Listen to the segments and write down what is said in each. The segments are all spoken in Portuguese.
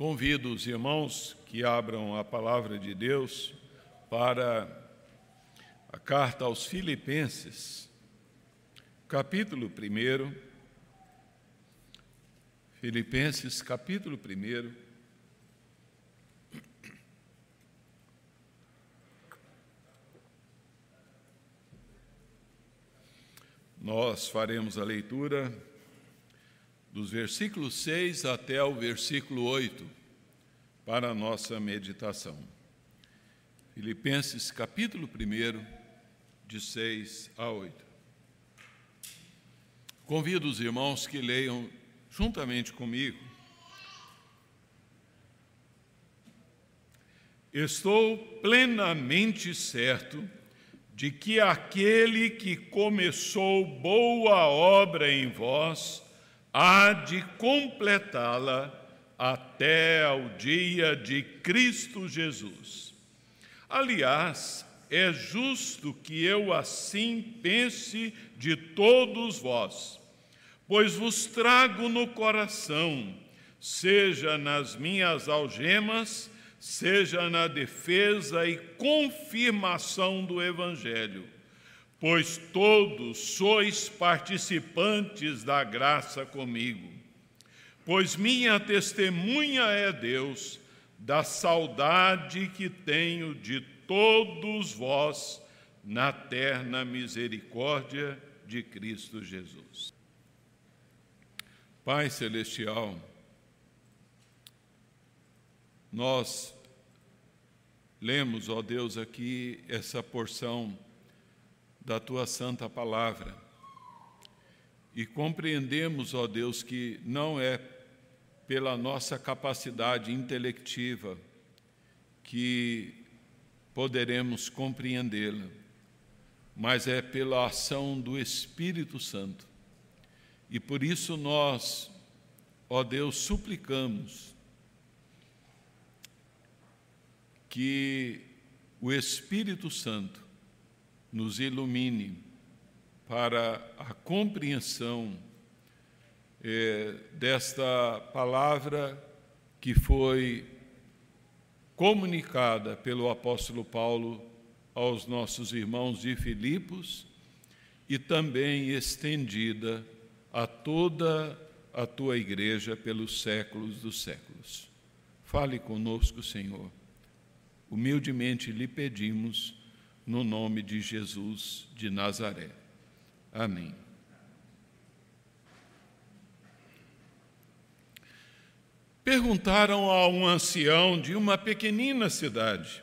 Convido os irmãos que abram a palavra de Deus para a carta aos Filipenses, capítulo 1. Filipenses, capítulo 1. Nós faremos a leitura dos versículos 6 até o versículo 8, para a nossa meditação. Filipenses capítulo 1, de 6 a 8. Convido os irmãos que leiam juntamente comigo. Estou plenamente certo de que aquele que começou boa obra em vós, há de completá-la até ao dia de Cristo Jesus. Aliás, é justo que eu assim pense de todos vós, pois vos trago no coração, seja nas minhas algemas, seja na defesa e confirmação do Evangelho pois todos sois participantes da graça comigo. Pois minha testemunha é Deus da saudade que tenho de todos vós na terna misericórdia de Cristo Jesus. Pai Celestial, nós lemos, ó Deus, aqui essa porção da tua santa palavra. E compreendemos, ó Deus, que não é pela nossa capacidade intelectiva que poderemos compreendê-la, mas é pela ação do Espírito Santo. E por isso nós, ó Deus, suplicamos que o Espírito Santo nos ilumine para a compreensão é, desta palavra que foi comunicada pelo apóstolo Paulo aos nossos irmãos de Filipos e também estendida a toda a tua igreja pelos séculos dos séculos. Fale conosco, Senhor. Humildemente lhe pedimos no nome de Jesus de Nazaré. Amém. Perguntaram a um ancião de uma pequenina cidade: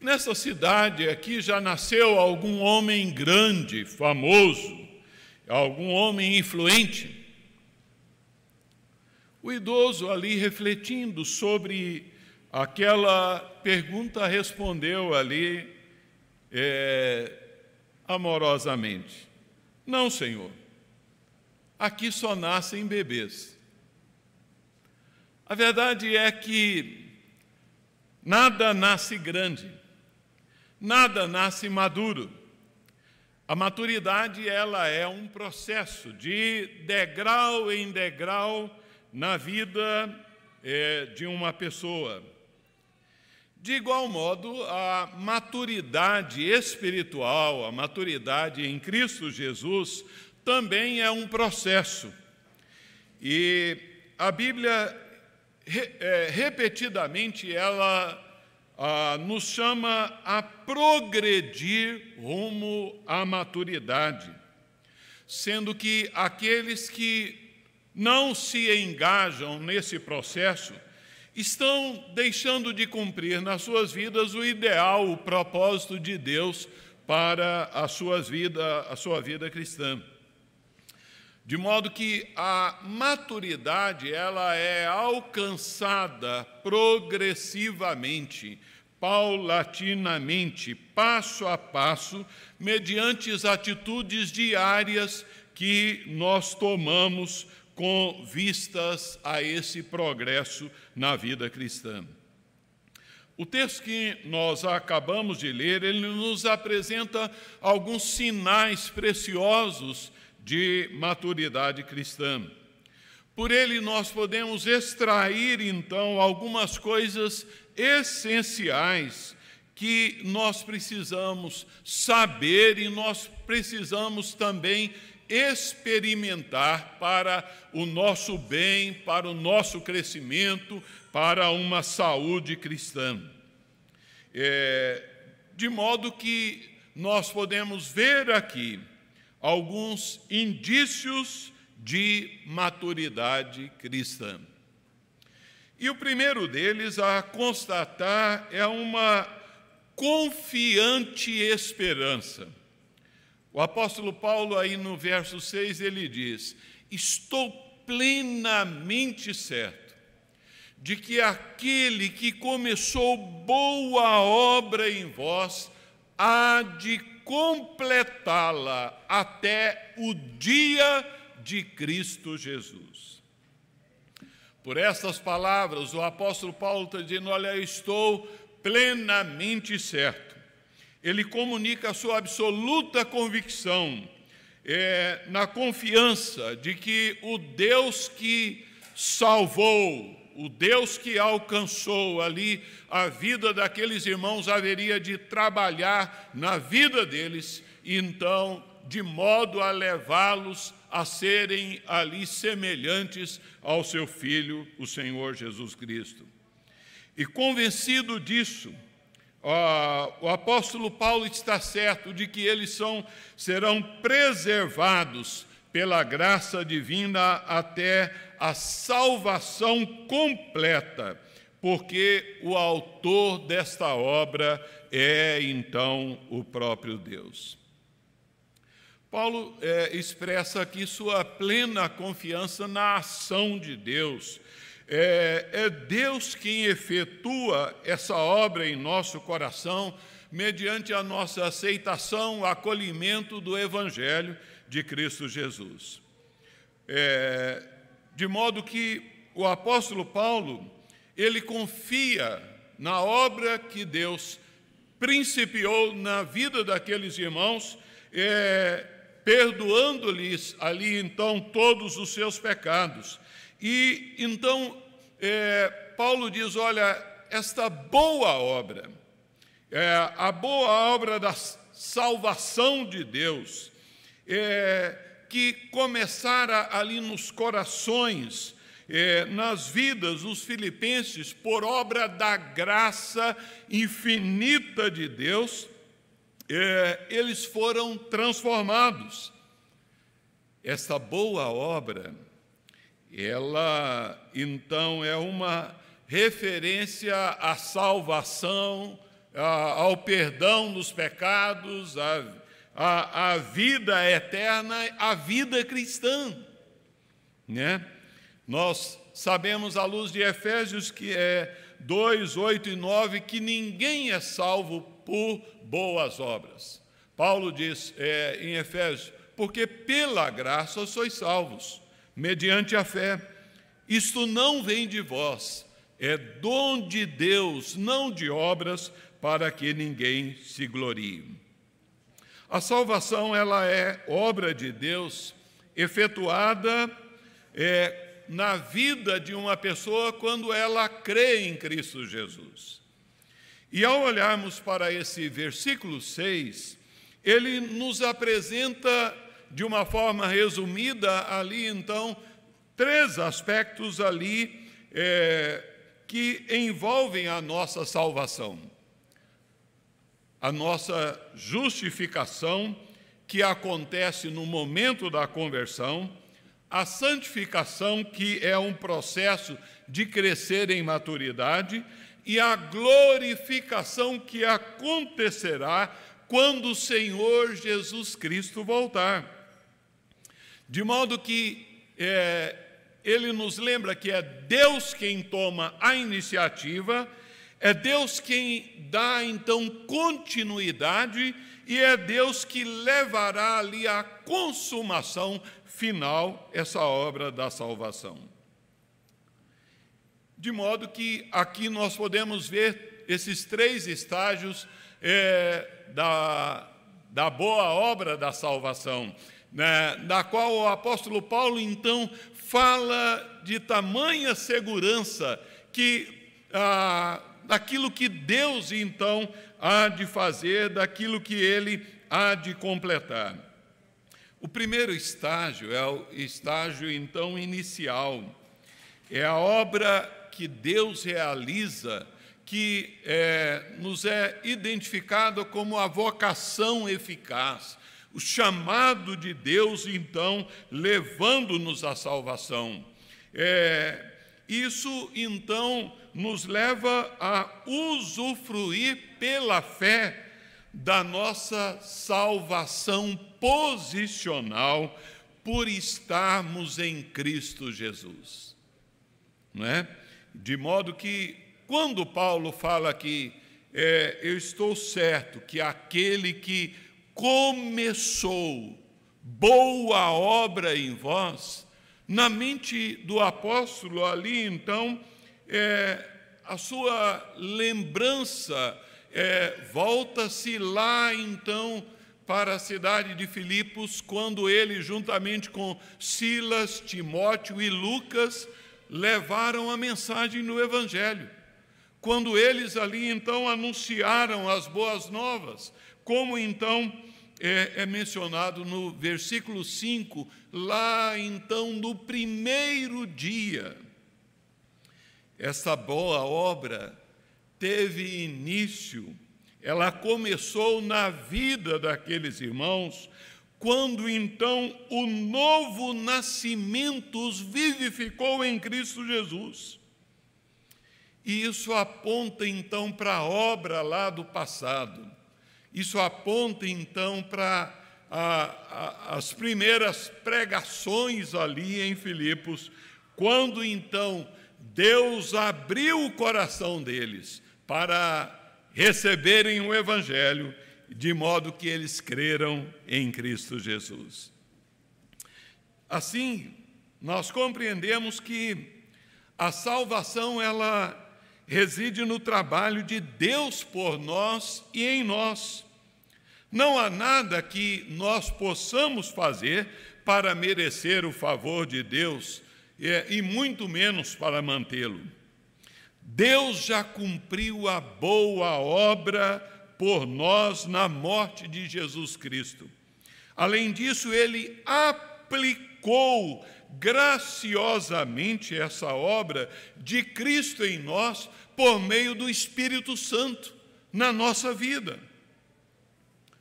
Nessa cidade aqui já nasceu algum homem grande, famoso, algum homem influente? O idoso ali refletindo sobre aquela pergunta respondeu ali é, amorosamente: Não, Senhor, aqui só nascem bebês. A verdade é que nada nasce grande, nada nasce maduro. A maturidade ela é um processo de degrau em degrau na vida é, de uma pessoa. De igual modo, a maturidade espiritual, a maturidade em Cristo Jesus, também é um processo. E a Bíblia, é, repetidamente, ela nos chama a progredir rumo à maturidade, sendo que aqueles que não se engajam nesse processo, estão deixando de cumprir nas suas vidas o ideal, o propósito de Deus para a, suas vida, a sua vida cristã. De modo que a maturidade ela é alcançada progressivamente, paulatinamente, passo a passo, mediante as atitudes diárias que nós tomamos com vistas a esse progresso na vida cristã. O texto que nós acabamos de ler, ele nos apresenta alguns sinais preciosos de maturidade cristã. Por ele nós podemos extrair então algumas coisas essenciais que nós precisamos saber e nós precisamos também experimentar para o nosso bem, para o nosso crescimento, para uma saúde cristã. É, de modo que nós podemos ver aqui alguns indícios de maturidade cristã. E o primeiro deles a constatar é uma confiante esperança. O apóstolo Paulo, aí no verso 6, ele diz: Estou plenamente certo de que aquele que começou boa obra em vós há de completá-la até o dia de Cristo Jesus. Por estas palavras, o apóstolo Paulo está dizendo: Olha, eu estou plenamente certo ele comunica a sua absoluta convicção, é, na confiança de que o Deus que salvou, o Deus que alcançou ali a vida daqueles irmãos haveria de trabalhar na vida deles, então, de modo a levá-los a serem ali semelhantes ao seu Filho, o Senhor Jesus Cristo. E convencido disso, o apóstolo Paulo está certo de que eles são, serão preservados pela graça divina até a salvação completa, porque o autor desta obra é então o próprio Deus. Paulo é, expressa aqui sua plena confiança na ação de Deus é, é Deus quem efetua essa obra em nosso coração, mediante a nossa aceitação, acolhimento do Evangelho de Cristo Jesus. É, de modo que o apóstolo Paulo, ele confia na obra que Deus principiou na vida daqueles irmãos, é, perdoando-lhes ali então todos os seus pecados e então é, Paulo diz: olha, esta boa obra, é, a boa obra da salvação de Deus, é, que começara ali nos corações, é, nas vidas dos filipenses, por obra da graça infinita de Deus, é, eles foram transformados. Esta boa obra, ela então é uma referência à salvação, ao perdão dos pecados, à, à, à vida eterna, à vida cristã. Né? Nós sabemos, à luz de Efésios, que é 2, 8 e 9, que ninguém é salvo por boas obras. Paulo diz é, em Efésios, porque pela graça sois salvos mediante a fé. Isto não vem de vós, é dom de Deus, não de obras, para que ninguém se glorie. A salvação ela é obra de Deus efetuada é, na vida de uma pessoa quando ela crê em Cristo Jesus. E ao olharmos para esse versículo 6, ele nos apresenta de uma forma resumida, ali então, três aspectos ali é, que envolvem a nossa salvação. A nossa justificação, que acontece no momento da conversão, a santificação, que é um processo de crescer em maturidade, e a glorificação que acontecerá quando o Senhor Jesus Cristo voltar. De modo que é, ele nos lembra que é Deus quem toma a iniciativa, é Deus quem dá então continuidade e é Deus que levará ali à consumação final essa obra da salvação. De modo que aqui nós podemos ver esses três estágios é, da, da boa obra da salvação né, da qual o apóstolo Paulo então fala de tamanha segurança que ah, daquilo que Deus então há de fazer, daquilo que ele há de completar. O primeiro estágio é o estágio então inicial, é a obra que Deus realiza que é, nos é identificado como a vocação eficaz, o chamado de Deus, então, levando-nos à salvação. É, isso, então, nos leva a usufruir pela fé da nossa salvação posicional por estarmos em Cristo Jesus. Não é? De modo que, quando Paulo fala que é, eu estou certo que aquele que começou boa obra em vós, na mente do apóstolo ali, então, é, a sua lembrança é, volta-se lá, então, para a cidade de Filipos, quando ele, juntamente com Silas, Timóteo e Lucas, levaram a mensagem no Evangelho. Quando eles ali, então, anunciaram as boas novas, como então é, é mencionado no versículo 5, lá então no primeiro dia. Essa boa obra teve início, ela começou na vida daqueles irmãos, quando então o novo nascimento os vivificou em Cristo Jesus. E isso aponta então para a obra lá do passado. Isso aponta então para as primeiras pregações ali em Filipos, quando então Deus abriu o coração deles para receberem o Evangelho, de modo que eles creram em Cristo Jesus. Assim, nós compreendemos que a salvação ela reside no trabalho de Deus por nós e em nós. Não há nada que nós possamos fazer para merecer o favor de Deus e muito menos para mantê-lo. Deus já cumpriu a boa obra por nós na morte de Jesus Cristo. Além disso, ele aplicou graciosamente essa obra de Cristo em nós por meio do Espírito Santo na nossa vida.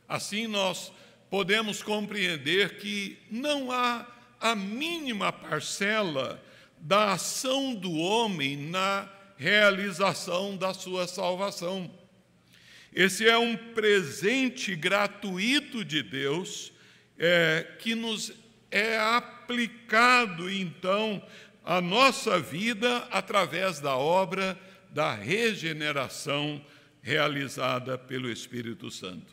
Assim, nós podemos compreender que não há a mínima parcela da ação do homem na realização da sua salvação. Esse é um presente gratuito de Deus é, que nos é aplicado, então, à nossa vida através da obra da regeneração realizada pelo Espírito Santo.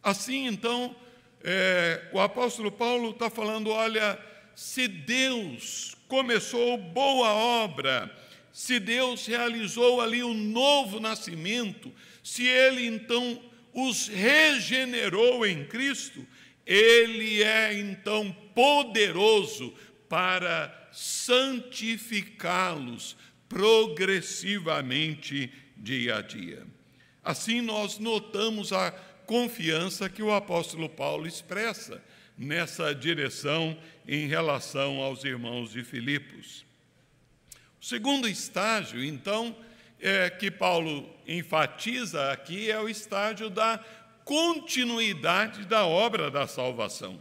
Assim, então, é, o apóstolo Paulo está falando: olha, se Deus começou boa obra, se Deus realizou ali o novo nascimento, se Ele então os regenerou em Cristo, Ele é então poderoso para santificá-los progressivamente dia a dia. Assim, nós notamos a confiança que o apóstolo Paulo expressa nessa direção em relação aos irmãos de Filipos. O segundo estágio, então, é, que Paulo enfatiza aqui é o estágio da continuidade da obra da salvação.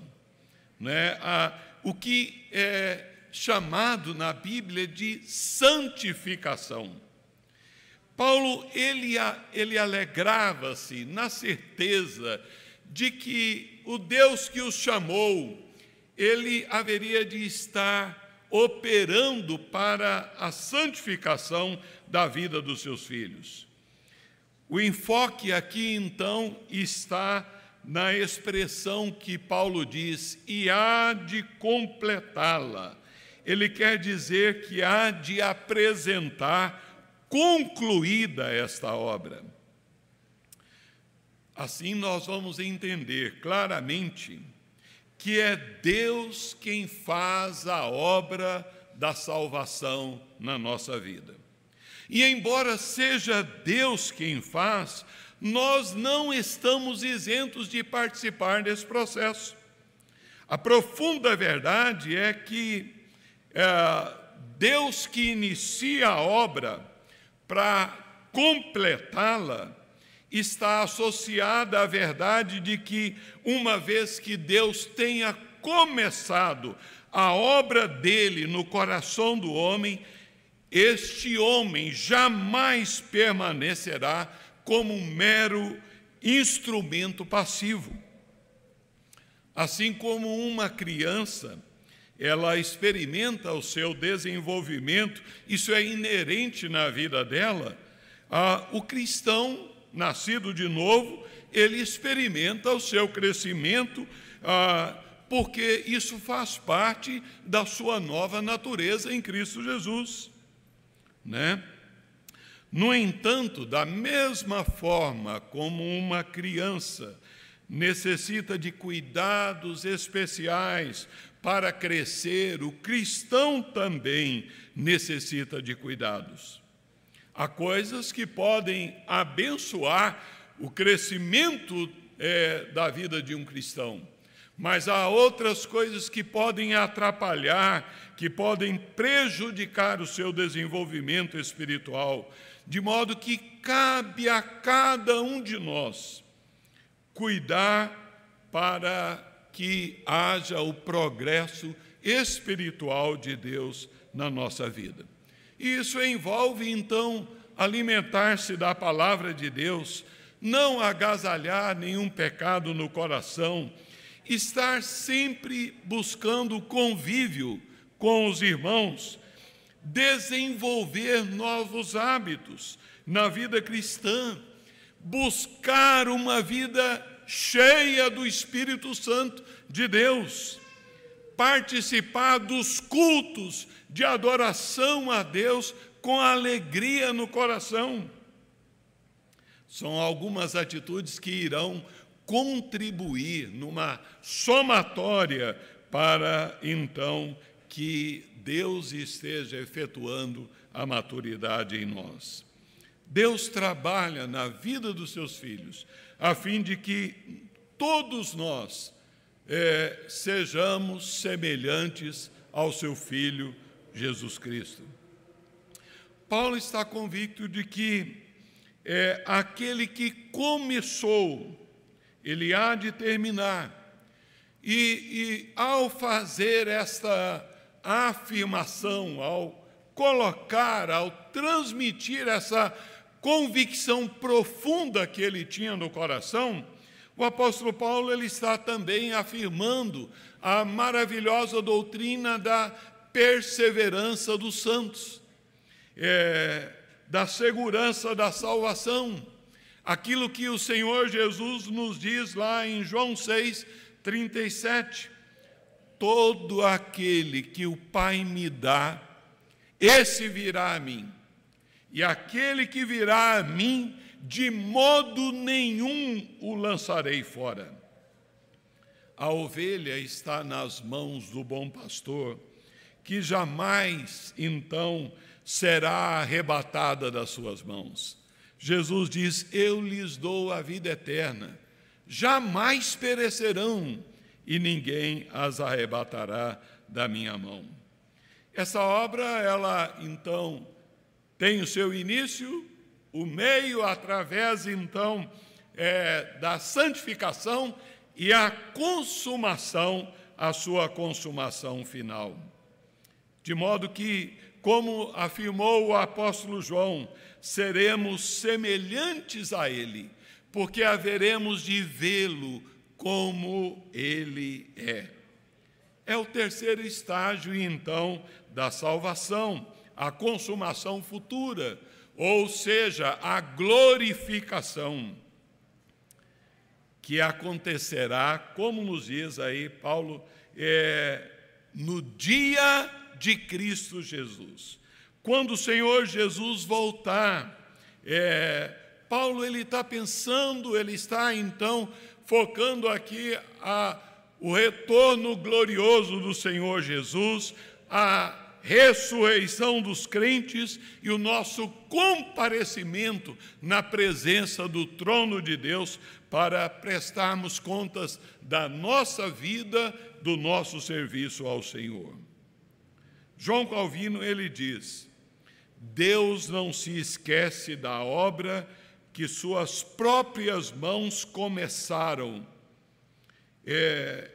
Né? A, o que é chamado na Bíblia de santificação. Paulo ele, ele alegrava-se na certeza de que o Deus que os chamou, ele haveria de estar operando para a santificação da vida dos seus filhos. O enfoque aqui, então, está na expressão que Paulo diz, e há de completá-la. Ele quer dizer que há de apresentar concluída esta obra. Assim, nós vamos entender claramente que é Deus quem faz a obra da salvação na nossa vida. E embora seja Deus quem faz, nós não estamos isentos de participar desse processo. A profunda verdade é que é, Deus que inicia a obra para completá-la está associada à verdade de que, uma vez que Deus tenha começado a obra dele no coração do homem, este homem jamais permanecerá como um mero instrumento passivo. Assim como uma criança, ela experimenta o seu desenvolvimento, isso é inerente na vida dela, ah, o cristão nascido de novo, ele experimenta o seu crescimento, ah, porque isso faz parte da sua nova natureza em Cristo Jesus. Né? No entanto, da mesma forma como uma criança necessita de cuidados especiais para crescer, o cristão também necessita de cuidados. Há coisas que podem abençoar o crescimento é, da vida de um cristão, mas há outras coisas que podem atrapalhar, que podem prejudicar o seu desenvolvimento espiritual, de modo que cabe a cada um de nós cuidar para que haja o progresso espiritual de Deus na nossa vida. E isso envolve, então, alimentar-se da palavra de Deus, não agasalhar nenhum pecado no coração, estar sempre buscando convívio com os irmãos, desenvolver novos hábitos na vida cristã, buscar uma vida cheia do Espírito Santo de Deus, participar dos cultos de adoração a Deus com alegria no coração. São algumas atitudes que irão contribuir numa somatória para então que Deus esteja efetuando a maturidade em nós. Deus trabalha na vida dos seus filhos a fim de que todos nós é, sejamos semelhantes ao seu Filho Jesus Cristo. Paulo está convicto de que é, aquele que começou, ele há de terminar. E, e ao fazer esta afirmação, ao colocar, ao transmitir essa convicção profunda que ele tinha no coração, o apóstolo Paulo ele está também afirmando a maravilhosa doutrina da perseverança dos santos, é, da segurança da salvação, aquilo que o Senhor Jesus nos diz lá em João 6, 37. Todo aquele que o Pai me dá, esse virá a mim, e aquele que virá a mim, de modo nenhum o lançarei fora. A ovelha está nas mãos do bom pastor, que jamais, então, será arrebatada das suas mãos. Jesus diz: Eu lhes dou a vida eterna, jamais perecerão, e ninguém as arrebatará da minha mão. Essa obra, ela então tem o seu início, o meio através então é, da santificação e a consumação, a sua consumação final. De modo que, como afirmou o apóstolo João, seremos semelhantes a Ele, porque haveremos de vê-lo como Ele é. É o terceiro estágio, então, da salvação, a consumação futura ou seja, a glorificação que acontecerá, como nos diz aí Paulo, é, no dia de Cristo Jesus. Quando o Senhor Jesus voltar, é, Paulo ele está pensando, ele está então focando aqui a o retorno glorioso do Senhor Jesus, a ressurreição dos crentes e o nosso comparecimento na presença do trono de Deus para prestarmos contas da nossa vida, do nosso serviço ao Senhor. João Calvino ele diz: Deus não se esquece da obra que suas próprias mãos começaram. É,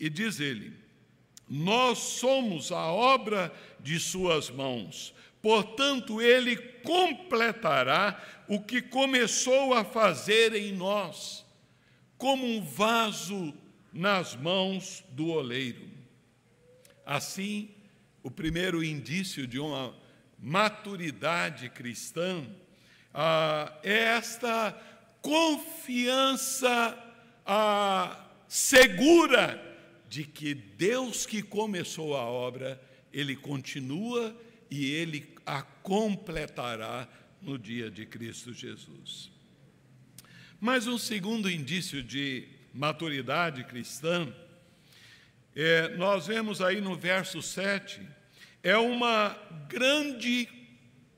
e diz ele: Nós somos a obra de suas mãos, portanto, ele completará o que começou a fazer em nós, como um vaso nas mãos do oleiro. Assim, o primeiro indício de uma maturidade cristã ah, é esta confiança ah, segura de que Deus que começou a obra, Ele continua e Ele a completará no dia de Cristo Jesus. Mas um segundo indício de maturidade cristã, é, nós vemos aí no verso 7, é uma grande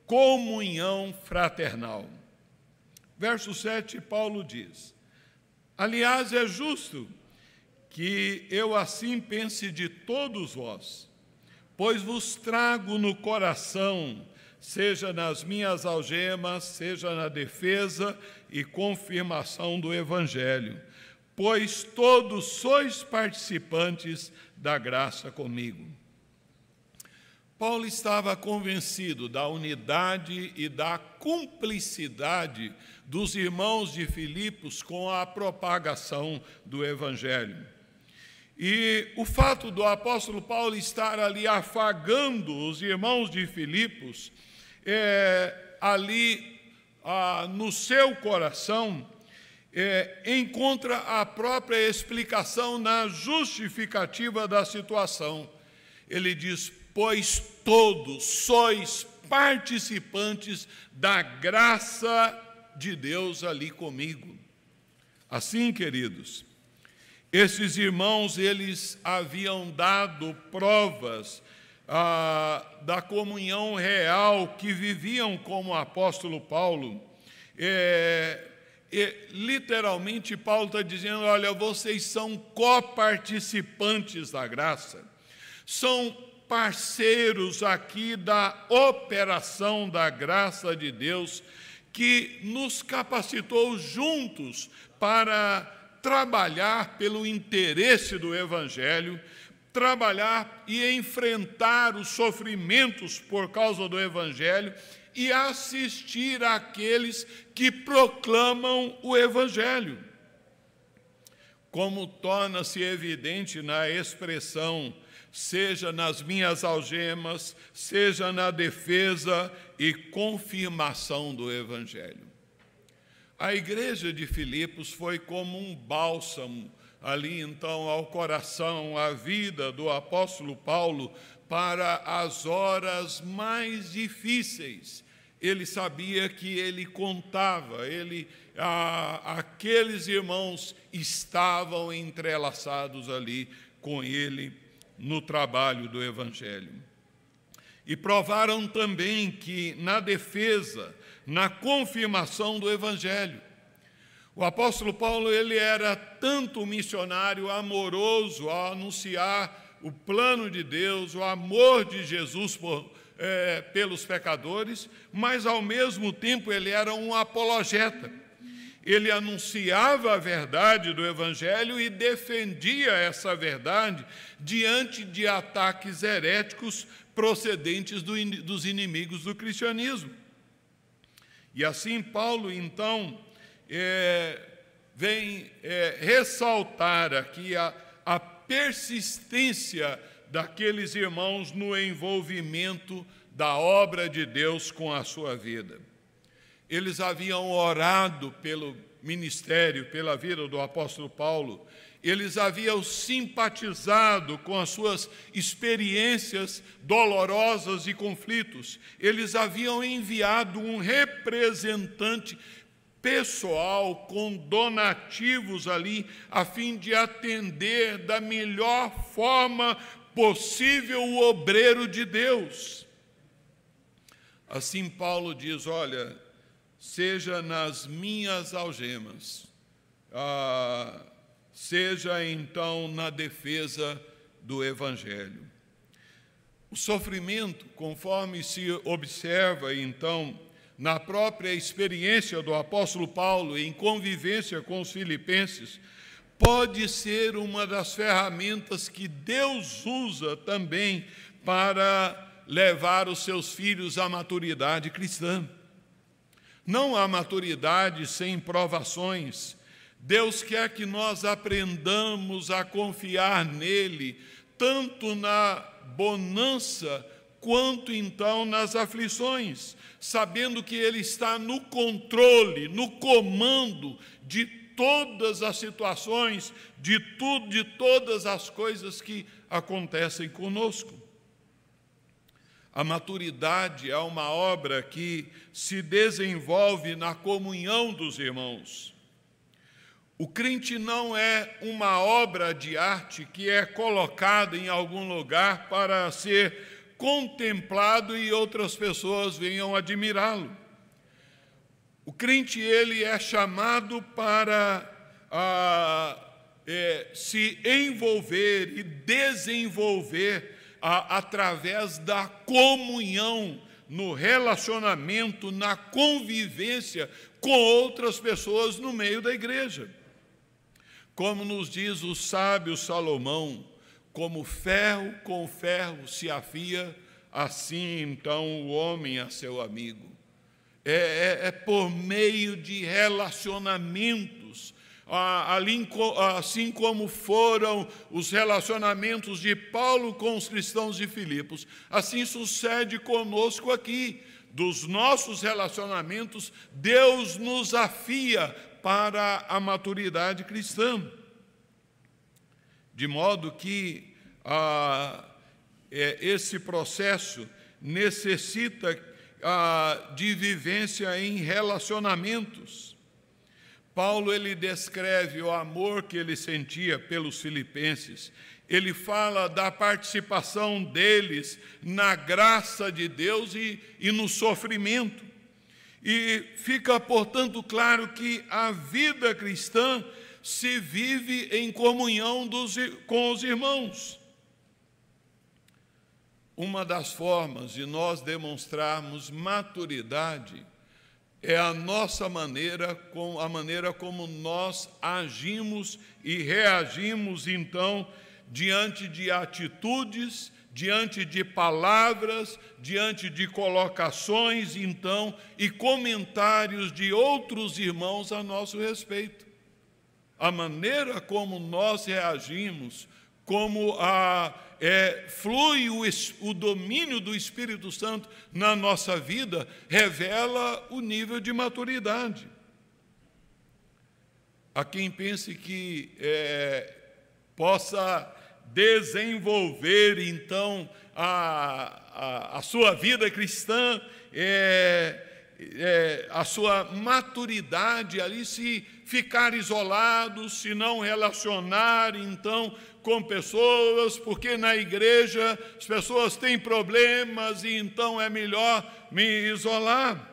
comunhão fraternal. Verso 7, Paulo diz: Aliás, é justo que eu assim pense de todos vós, pois vos trago no coração, seja nas minhas algemas, seja na defesa e confirmação do Evangelho, pois todos sois participantes da graça comigo. Paulo estava convencido da unidade e da cumplicidade dos irmãos de Filipos com a propagação do Evangelho. E o fato do apóstolo Paulo estar ali afagando os irmãos de Filipos, é, ali ah, no seu coração, é, encontra a própria explicação na justificativa da situação. Ele diz: Pois todos sois participantes da graça de Deus ali comigo. Assim, queridos, esses irmãos, eles haviam dado provas ah, da comunhão real que viviam como o apóstolo Paulo. É, e, literalmente, Paulo está dizendo: olha, vocês são coparticipantes da graça, são parceiros aqui da operação da graça de Deus, que nos capacitou juntos para trabalhar pelo interesse do Evangelho, trabalhar e enfrentar os sofrimentos por causa do Evangelho e assistir àqueles que proclamam o Evangelho. Como torna-se evidente na expressão, seja nas minhas algemas, seja na defesa e confirmação do Evangelho. A igreja de Filipos foi como um bálsamo ali então ao coração, à vida do apóstolo Paulo para as horas mais difíceis ele sabia que ele contava, ele, a, aqueles irmãos estavam entrelaçados ali com ele no trabalho do Evangelho. E provaram também que na defesa, na confirmação do Evangelho, o apóstolo Paulo ele era tanto missionário amoroso ao anunciar o plano de Deus, o amor de Jesus por, é, pelos pecadores, mas ao mesmo tempo ele era um apologeta. Ele anunciava a verdade do Evangelho e defendia essa verdade diante de ataques heréticos procedentes do, dos inimigos do cristianismo. E assim, Paulo, então, é, vem é, ressaltar aqui a, a persistência daqueles irmãos no envolvimento da obra de Deus com a sua vida. Eles haviam orado pelo ministério, pela vida do apóstolo Paulo, eles haviam simpatizado com as suas experiências dolorosas e conflitos, eles haviam enviado um representante pessoal com donativos ali, a fim de atender da melhor forma possível o obreiro de Deus. Assim, Paulo diz: Olha, seja nas minhas algemas, ah, seja então na defesa do Evangelho. O sofrimento, conforme se observa então na própria experiência do apóstolo Paulo em convivência com os filipenses, pode ser uma das ferramentas que Deus usa também para levar os seus filhos à maturidade cristã. Não há maturidade sem provações. Deus quer que nós aprendamos a confiar nele, tanto na bonança quanto então nas aflições, sabendo que Ele está no controle, no comando de todas as situações, de tudo, de todas as coisas que acontecem conosco. A maturidade é uma obra que se desenvolve na comunhão dos irmãos. O crente não é uma obra de arte que é colocada em algum lugar para ser contemplado e outras pessoas venham admirá-lo. O crente ele é chamado para ah, é, se envolver e desenvolver a, através da comunhão, no relacionamento, na convivência com outras pessoas no meio da igreja. Como nos diz o sábio Salomão, como ferro com ferro se afia, assim então o homem a seu amigo. É, é, é por meio de relacionamentos assim como foram os relacionamentos de Paulo com os cristãos de Filipos, assim sucede conosco aqui. Dos nossos relacionamentos, Deus nos afia para a maturidade cristã. De modo que ah, esse processo necessita ah, de vivência em relacionamentos. Paulo ele descreve o amor que ele sentia pelos filipenses. Ele fala da participação deles na graça de Deus e, e no sofrimento. E fica, portanto, claro que a vida cristã se vive em comunhão dos, com os irmãos. Uma das formas de nós demonstrarmos maturidade é a nossa maneira, a maneira como nós agimos e reagimos então diante de atitudes, diante de palavras, diante de colocações, então, e comentários de outros irmãos a nosso respeito. A maneira como nós reagimos, como a é, flui o, o domínio do Espírito Santo na nossa vida, revela o nível de maturidade. A quem pense que é, possa desenvolver, então, a, a, a sua vida cristã, é, é, a sua maturidade ali, se ficar isolado, se não relacionar, então, com pessoas, porque na igreja as pessoas têm problemas e então é melhor me isolar.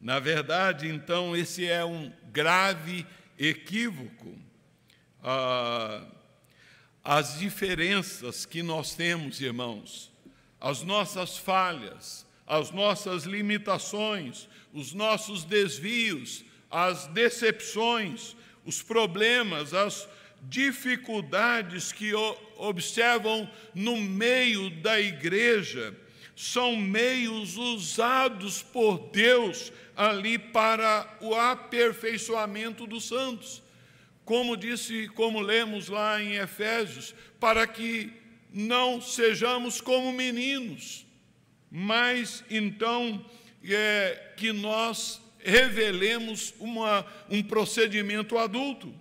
Na verdade, então, esse é um grave equívoco. Ah, as diferenças que nós temos, irmãos, as nossas falhas, as nossas limitações, os nossos desvios, as decepções, os problemas, as dificuldades que observam no meio da igreja são meios usados por Deus ali para o aperfeiçoamento dos santos. Como disse, como lemos lá em Efésios, para que não sejamos como meninos, mas então é, que nós revelemos uma, um procedimento adulto.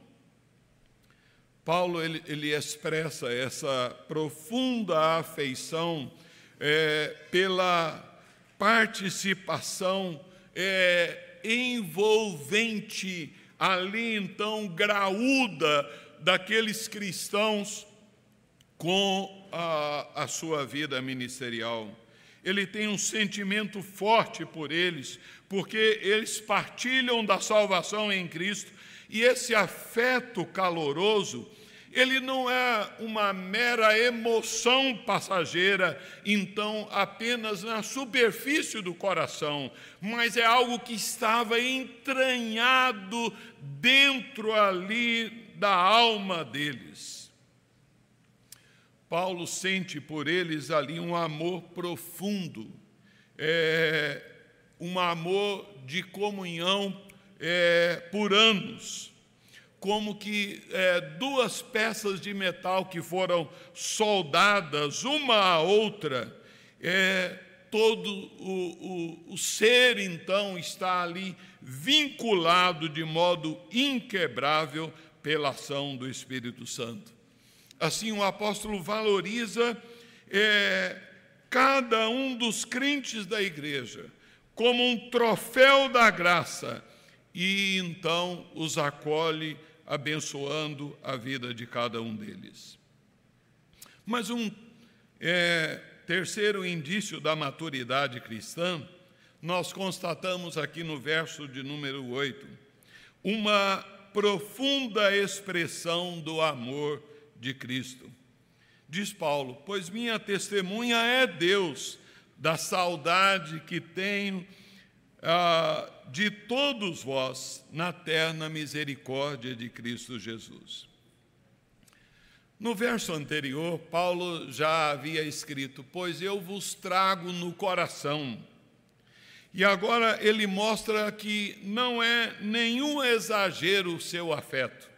Paulo ele, ele expressa essa profunda afeição é, pela participação é, envolvente, ali então graúda daqueles cristãos com a, a sua vida ministerial. Ele tem um sentimento forte por eles, porque eles partilham da salvação em Cristo, e esse afeto caloroso ele não é uma mera emoção passageira, então apenas na superfície do coração, mas é algo que estava entranhado dentro ali da alma deles. Paulo sente por eles ali um amor profundo, é, um amor de comunhão é, por anos como que é, duas peças de metal que foram soldadas uma à outra, é, todo o, o, o ser então está ali vinculado de modo inquebrável pela ação do Espírito Santo. Assim, o apóstolo valoriza é, cada um dos crentes da igreja como um troféu da graça e então os acolhe abençoando a vida de cada um deles. Mas um é, terceiro indício da maturidade cristã, nós constatamos aqui no verso de número 8, uma profunda expressão do amor de Cristo. Diz Paulo: Pois minha testemunha é Deus, da saudade que tenho ah, de todos vós na terna misericórdia de Cristo Jesus. No verso anterior, Paulo já havia escrito: Pois eu vos trago no coração. E agora ele mostra que não é nenhum exagero o seu afeto.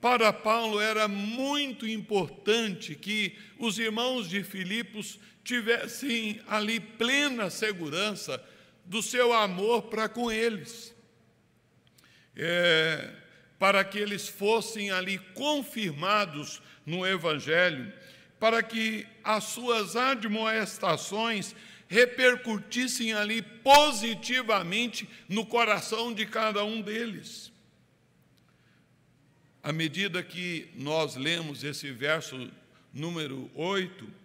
Para Paulo era muito importante que os irmãos de Filipos tivessem ali plena segurança do seu amor para com eles, é, para que eles fossem ali confirmados no Evangelho, para que as suas admoestações repercutissem ali positivamente no coração de cada um deles. À medida que nós lemos esse verso número 8,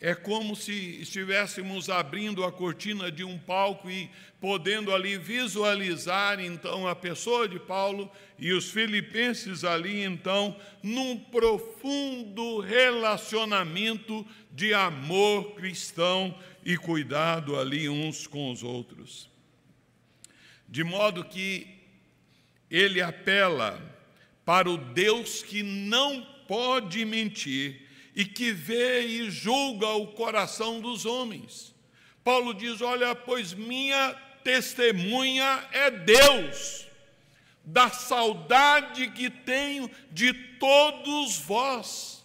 é como se estivéssemos abrindo a cortina de um palco e podendo ali visualizar então a pessoa de Paulo e os filipenses ali então num profundo relacionamento de amor cristão e cuidado ali uns com os outros. De modo que ele apela para o Deus que não pode mentir e que vê e julga o coração dos homens. Paulo diz: Olha, pois minha testemunha é Deus, da saudade que tenho de todos vós.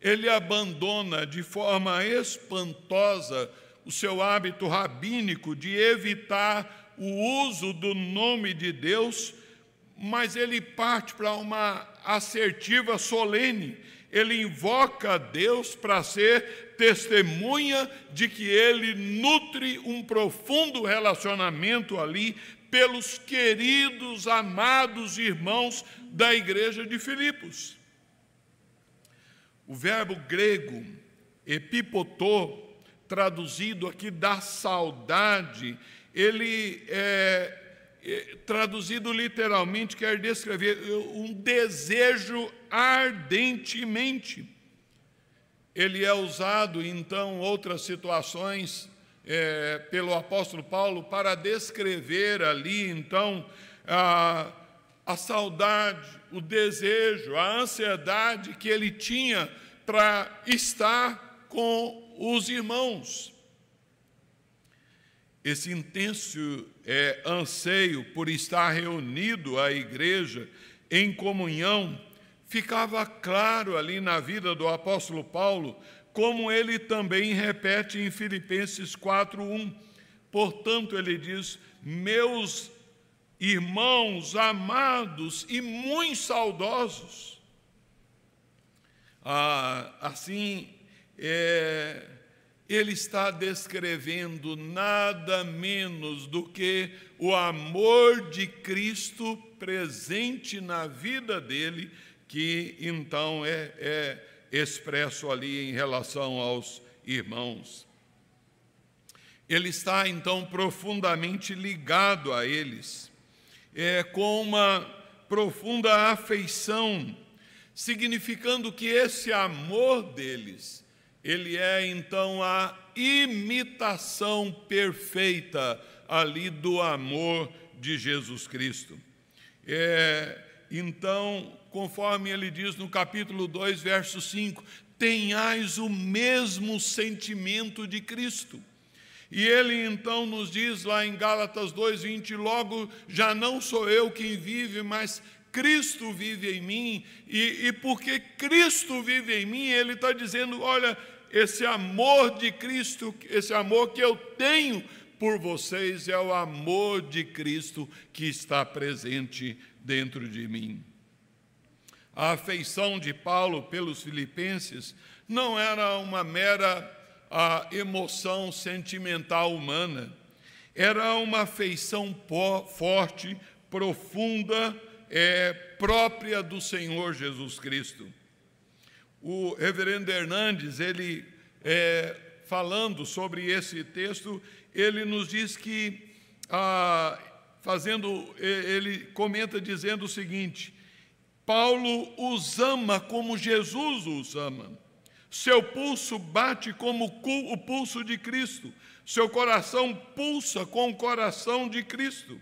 Ele abandona de forma espantosa o seu hábito rabínico de evitar o uso do nome de Deus, mas ele parte para uma assertiva solene ele invoca a Deus para ser testemunha de que ele nutre um profundo relacionamento ali pelos queridos, amados irmãos da igreja de Filipos. O verbo grego epipotô, traduzido aqui da saudade, ele é, traduzido literalmente quer descrever um desejo ardentemente. Ele é usado, então, outras situações, é, pelo apóstolo Paulo, para descrever ali, então, a, a saudade, o desejo, a ansiedade que ele tinha para estar com os irmãos. Esse intenso é, anseio por estar reunido à igreja em comunhão ficava claro ali na vida do apóstolo Paulo, como ele também repete em Filipenses 4:1. Portanto, ele diz: "Meus irmãos amados e muito saudosos". Ah, assim, é, ele está descrevendo nada menos do que o amor de Cristo presente na vida dele, que então é, é expresso ali em relação aos irmãos. Ele está então profundamente ligado a eles, é, com uma profunda afeição, significando que esse amor deles, ele é então a imitação perfeita ali do amor de Jesus Cristo. É, então, conforme ele diz no capítulo 2, verso 5, tenhais o mesmo sentimento de Cristo. E ele então nos diz lá em Gálatas 2:20, logo já não sou eu quem vive, mas Cristo vive em mim, e, e porque Cristo vive em mim, ele está dizendo: olha, esse amor de Cristo, esse amor que eu tenho por vocês, é o amor de Cristo que está presente dentro de mim. A afeição de Paulo pelos filipenses não era uma mera a emoção sentimental humana, era uma afeição forte, profunda, é, própria do Senhor Jesus Cristo. O reverendo Hernandes, ele é, falando sobre esse texto, ele nos diz que, ah, fazendo, ele comenta dizendo o seguinte: Paulo os ama como Jesus os ama. Seu pulso bate como o pulso de Cristo. Seu coração pulsa com o coração de Cristo.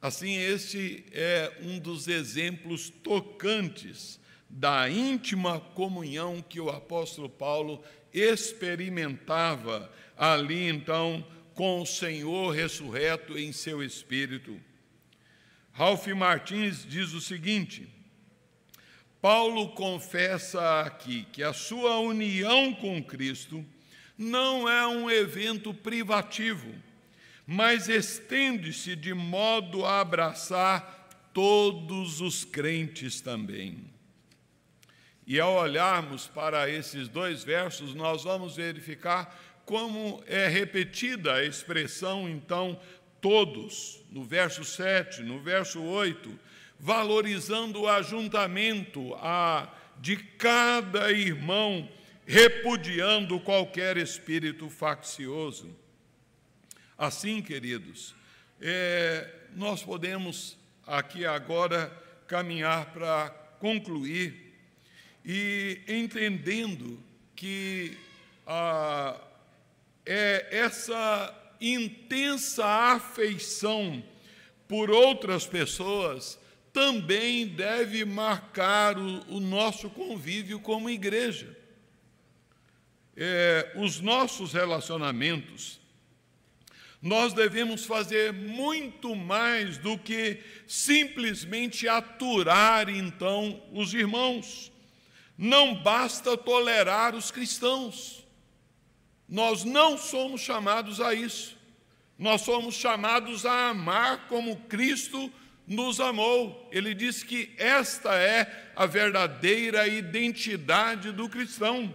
Assim, este é um dos exemplos tocantes da íntima comunhão que o apóstolo Paulo experimentava ali, então, com o Senhor ressurreto em seu espírito. Ralph Martins diz o seguinte: Paulo confessa aqui que a sua união com Cristo não é um evento privativo, mas estende-se de modo a abraçar todos os crentes também. E ao olharmos para esses dois versos, nós vamos verificar como é repetida a expressão, então, todos, no verso 7, no verso 8 valorizando o ajuntamento a, de cada irmão, repudiando qualquer espírito faccioso. Assim, queridos, é, nós podemos aqui agora caminhar para concluir e entendendo que a, é essa intensa afeição por outras pessoas também deve marcar o, o nosso convívio como igreja. É, os nossos relacionamentos, nós devemos fazer muito mais do que simplesmente aturar, então, os irmãos. Não basta tolerar os cristãos. Nós não somos chamados a isso. Nós somos chamados a amar como Cristo nos amou. Ele diz que esta é a verdadeira identidade do cristão.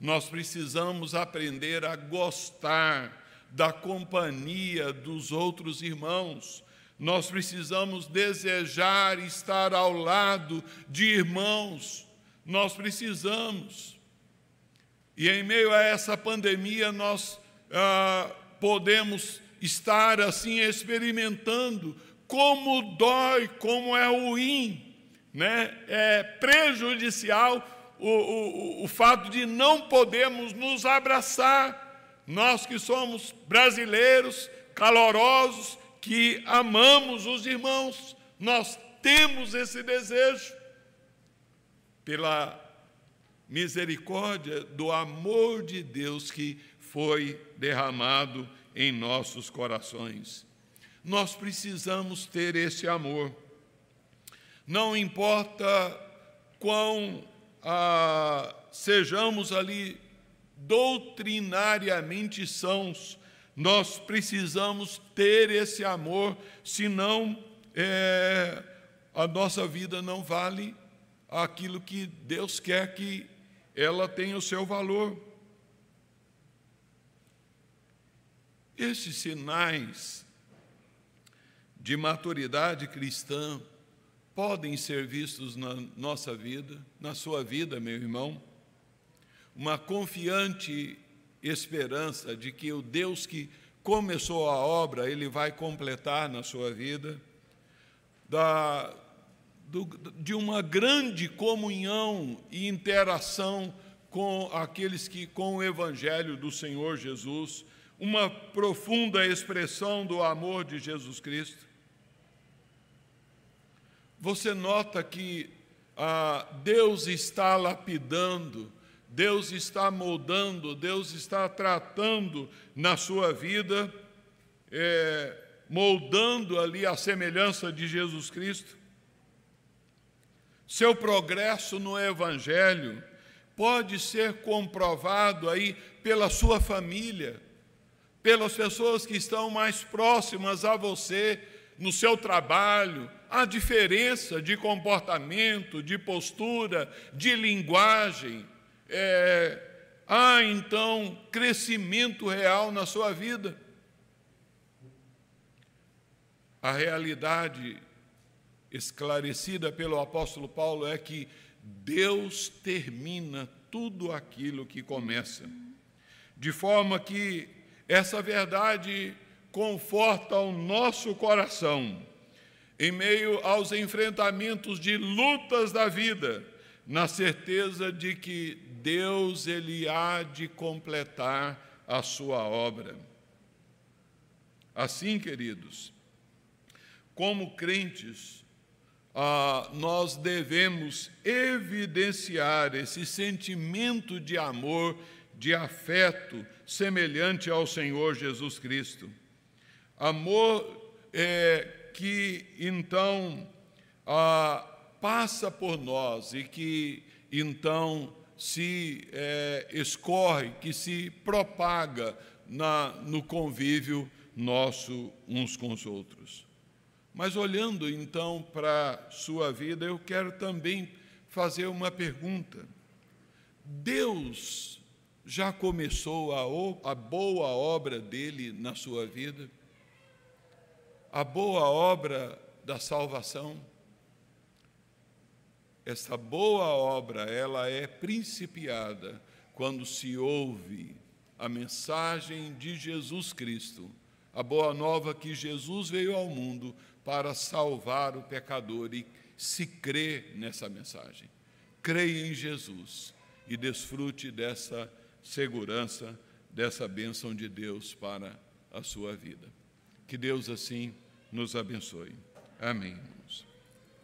Nós precisamos aprender a gostar da companhia dos outros irmãos. Nós precisamos desejar estar ao lado de irmãos. Nós precisamos. E em meio a essa pandemia, nós ah, podemos estar assim experimentando como dói, como é ruim, né? é prejudicial o, o, o fato de não podermos nos abraçar, nós que somos brasileiros, calorosos, que amamos os irmãos, nós temos esse desejo, pela misericórdia do amor de Deus que foi derramado em nossos corações. Nós precisamos ter esse amor. Não importa quão ah, sejamos ali doutrinariamente sãos, nós precisamos ter esse amor, senão é, a nossa vida não vale aquilo que Deus quer que ela tem o seu valor. Esses sinais de maturidade cristã podem ser vistos na nossa vida, na sua vida, meu irmão. Uma confiante esperança de que o Deus que começou a obra, ele vai completar na sua vida, da, do, de uma grande comunhão e interação com aqueles que, com o Evangelho do Senhor Jesus, uma profunda expressão do amor de Jesus Cristo. Você nota que ah, Deus está lapidando, Deus está moldando, Deus está tratando na sua vida, é, moldando ali a semelhança de Jesus Cristo. Seu progresso no Evangelho pode ser comprovado aí pela sua família, pelas pessoas que estão mais próximas a você, no seu trabalho, a diferença de comportamento, de postura, de linguagem. É, há então crescimento real na sua vida. A realidade esclarecida pelo apóstolo Paulo é que Deus termina tudo aquilo que começa, de forma que essa verdade conforta o nosso coração em meio aos enfrentamentos de lutas da vida, na certeza de que Deus ele há de completar a sua obra. Assim, queridos, como crentes, ah, nós devemos evidenciar esse sentimento de amor, de afeto semelhante ao Senhor Jesus Cristo. Amor é, que então ah, passa por nós e que então se é, escorre, que se propaga na, no convívio nosso uns com os outros. Mas olhando então para sua vida, eu quero também fazer uma pergunta. Deus já começou a, a boa obra dele na sua vida? A boa obra da salvação? Essa boa obra, ela é principiada quando se ouve a mensagem de Jesus Cristo, a boa nova que Jesus veio ao mundo para salvar o pecador e se crê nessa mensagem. Creia em Jesus e desfrute dessa segurança, dessa bênção de Deus para a sua vida. Que Deus assim nos abençoe. Amém.